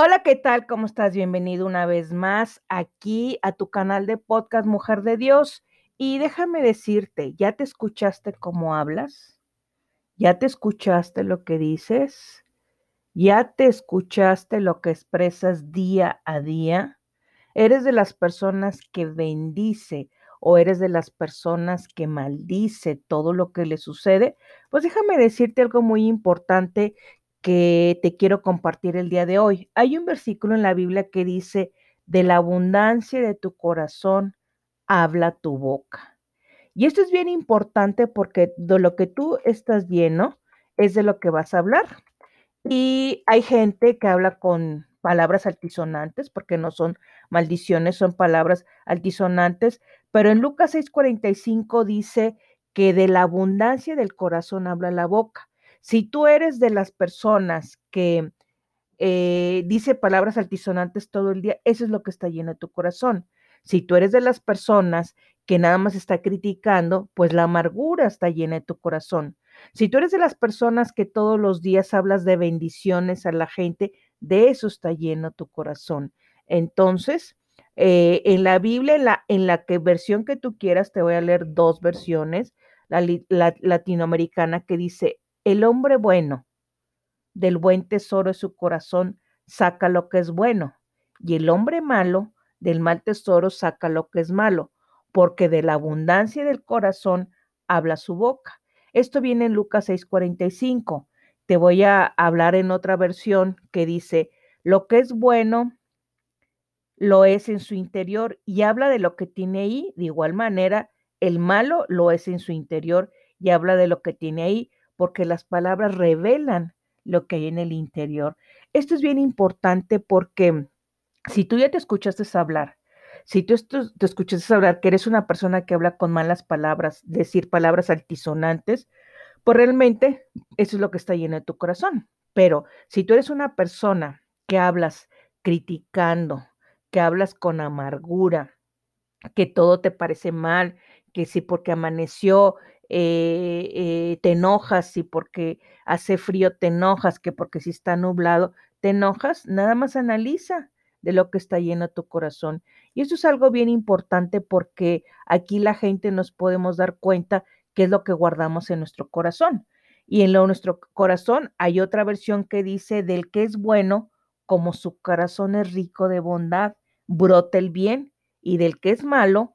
Hola, ¿qué tal? ¿Cómo estás? Bienvenido una vez más aquí a tu canal de podcast Mujer de Dios. Y déjame decirte, ¿ya te escuchaste cómo hablas? ¿Ya te escuchaste lo que dices? ¿Ya te escuchaste lo que expresas día a día? ¿Eres de las personas que bendice o eres de las personas que maldice todo lo que le sucede? Pues déjame decirte algo muy importante que te quiero compartir el día de hoy. Hay un versículo en la Biblia que dice, de la abundancia de tu corazón habla tu boca. Y esto es bien importante porque de lo que tú estás lleno es de lo que vas a hablar. Y hay gente que habla con palabras altisonantes, porque no son maldiciones, son palabras altisonantes, pero en Lucas 6:45 dice que de la abundancia del corazón habla la boca. Si tú eres de las personas que eh, dice palabras altisonantes todo el día, eso es lo que está lleno de tu corazón. Si tú eres de las personas que nada más está criticando, pues la amargura está llena de tu corazón. Si tú eres de las personas que todos los días hablas de bendiciones a la gente, de eso está lleno tu corazón. Entonces, eh, en la Biblia, en la, en la que versión que tú quieras, te voy a leer dos versiones. la latinoamericana que dice, el hombre bueno del buen tesoro de su corazón saca lo que es bueno, y el hombre malo del mal tesoro saca lo que es malo, porque de la abundancia del corazón habla su boca. Esto viene en Lucas 6:45. Te voy a hablar en otra versión que dice, lo que es bueno lo es en su interior y habla de lo que tiene ahí. De igual manera, el malo lo es en su interior y habla de lo que tiene ahí porque las palabras revelan lo que hay en el interior. Esto es bien importante porque si tú ya te escuchaste hablar, si tú te escuchaste hablar que eres una persona que habla con malas palabras, decir palabras altisonantes, pues realmente eso es lo que está lleno de tu corazón. Pero si tú eres una persona que hablas criticando, que hablas con amargura, que todo te parece mal, que si porque amaneció eh, eh, te enojas, si porque hace frío te enojas, que porque si está nublado te enojas, nada más analiza de lo que está lleno tu corazón. Y eso es algo bien importante porque aquí la gente nos podemos dar cuenta qué es lo que guardamos en nuestro corazón. Y en lo, nuestro corazón hay otra versión que dice del que es bueno, como su corazón es rico de bondad, brota el bien, y del que es malo,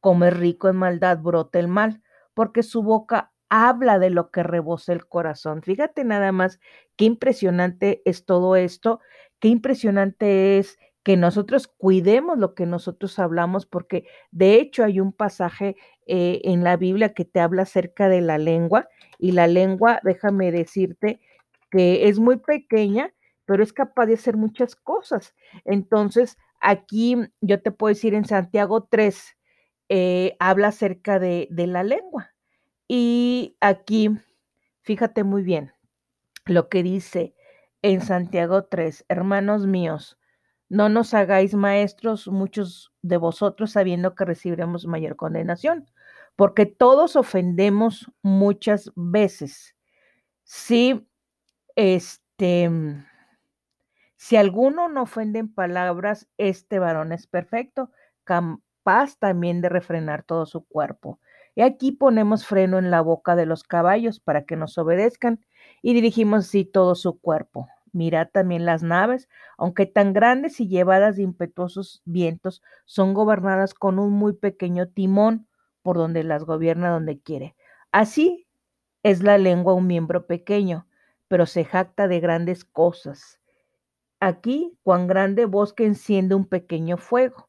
como es rico en maldad, brota el mal porque su boca habla de lo que rebosa el corazón. Fíjate nada más qué impresionante es todo esto, qué impresionante es que nosotros cuidemos lo que nosotros hablamos, porque de hecho hay un pasaje eh, en la Biblia que te habla acerca de la lengua, y la lengua, déjame decirte, que es muy pequeña, pero es capaz de hacer muchas cosas. Entonces, aquí yo te puedo decir en Santiago 3, eh, habla acerca de, de la lengua. Y aquí, fíjate muy bien lo que dice en Santiago 3, hermanos míos, no nos hagáis maestros muchos de vosotros sabiendo que recibiremos mayor condenación, porque todos ofendemos muchas veces. Si este si alguno no ofende en palabras, este varón es perfecto, paz también de refrenar todo su cuerpo. Y aquí ponemos freno en la boca de los caballos para que nos obedezcan y dirigimos así todo su cuerpo. Mirad también las naves, aunque tan grandes y llevadas de impetuosos vientos, son gobernadas con un muy pequeño timón por donde las gobierna donde quiere. Así es la lengua un miembro pequeño, pero se jacta de grandes cosas. Aquí, cuán grande bosque enciende un pequeño fuego.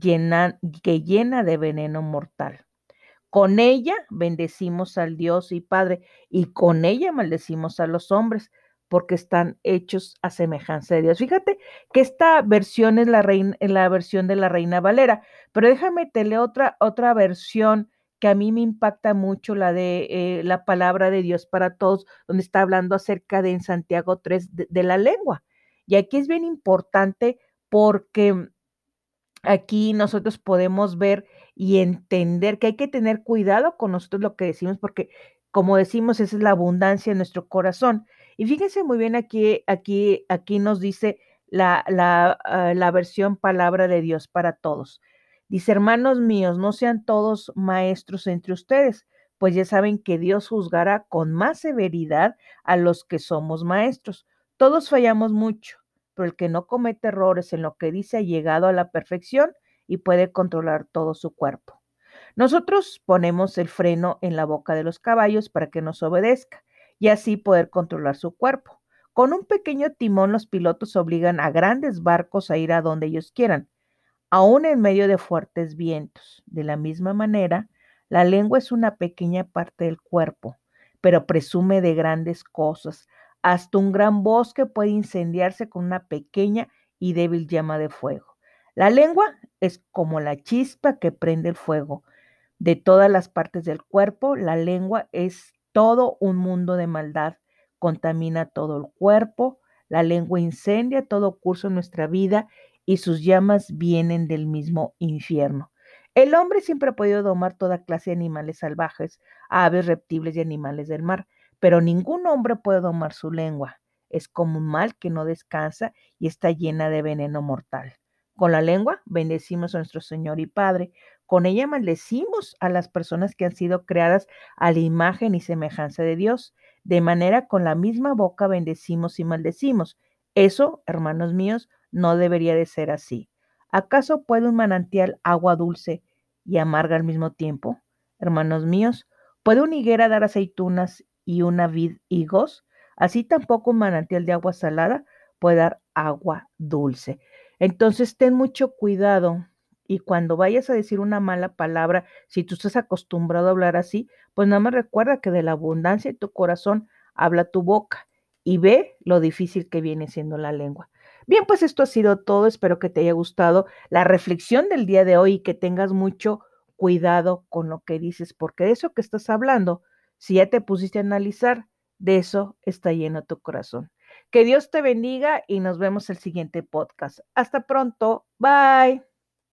que llena de veneno mortal. Con ella bendecimos al Dios y Padre, y con ella maldecimos a los hombres, porque están hechos a semejanza de Dios. Fíjate que esta versión es la, reina, la versión de la Reina Valera, pero déjame te otra, otra versión que a mí me impacta mucho, la de eh, la palabra de Dios para todos, donde está hablando acerca de en Santiago 3 de, de la lengua. Y aquí es bien importante porque aquí nosotros podemos ver y entender que hay que tener cuidado con nosotros lo que decimos, porque como decimos, esa es la abundancia en nuestro corazón. Y fíjense muy bien aquí, aquí, aquí nos dice la, la, la versión palabra de Dios para todos. Dice, hermanos míos, no sean todos maestros entre ustedes, pues ya saben que Dios juzgará con más severidad a los que somos maestros. Todos fallamos mucho, pero el que no comete errores en lo que dice ha llegado a la perfección y puede controlar todo su cuerpo. Nosotros ponemos el freno en la boca de los caballos para que nos obedezca y así poder controlar su cuerpo. Con un pequeño timón los pilotos obligan a grandes barcos a ir a donde ellos quieran, aún en medio de fuertes vientos. De la misma manera, la lengua es una pequeña parte del cuerpo, pero presume de grandes cosas. Hasta un gran bosque puede incendiarse con una pequeña y débil llama de fuego. La lengua es como la chispa que prende el fuego. De todas las partes del cuerpo, la lengua es todo un mundo de maldad. Contamina todo el cuerpo. La lengua incendia todo curso en nuestra vida y sus llamas vienen del mismo infierno. El hombre siempre ha podido domar toda clase de animales salvajes, aves, reptiles y animales del mar, pero ningún hombre puede domar su lengua. Es como un mal que no descansa y está llena de veneno mortal. Con la lengua bendecimos a nuestro Señor y Padre. Con ella maldecimos a las personas que han sido creadas a la imagen y semejanza de Dios. De manera con la misma boca bendecimos y maldecimos. Eso, hermanos míos, no debería de ser así. ¿Acaso puede un manantial agua dulce y amarga al mismo tiempo? Hermanos míos, ¿puede una higuera dar aceitunas y una vid higos? Así tampoco un manantial de agua salada puede dar agua dulce. Entonces ten mucho cuidado y cuando vayas a decir una mala palabra, si tú estás acostumbrado a hablar así, pues nada más recuerda que de la abundancia de tu corazón habla tu boca y ve lo difícil que viene siendo la lengua. Bien, pues esto ha sido todo. Espero que te haya gustado la reflexión del día de hoy y que tengas mucho cuidado con lo que dices, porque de eso que estás hablando, si ya te pusiste a analizar, de eso está lleno tu corazón. Que Dios te bendiga y nos vemos el siguiente podcast. Hasta pronto. Bye.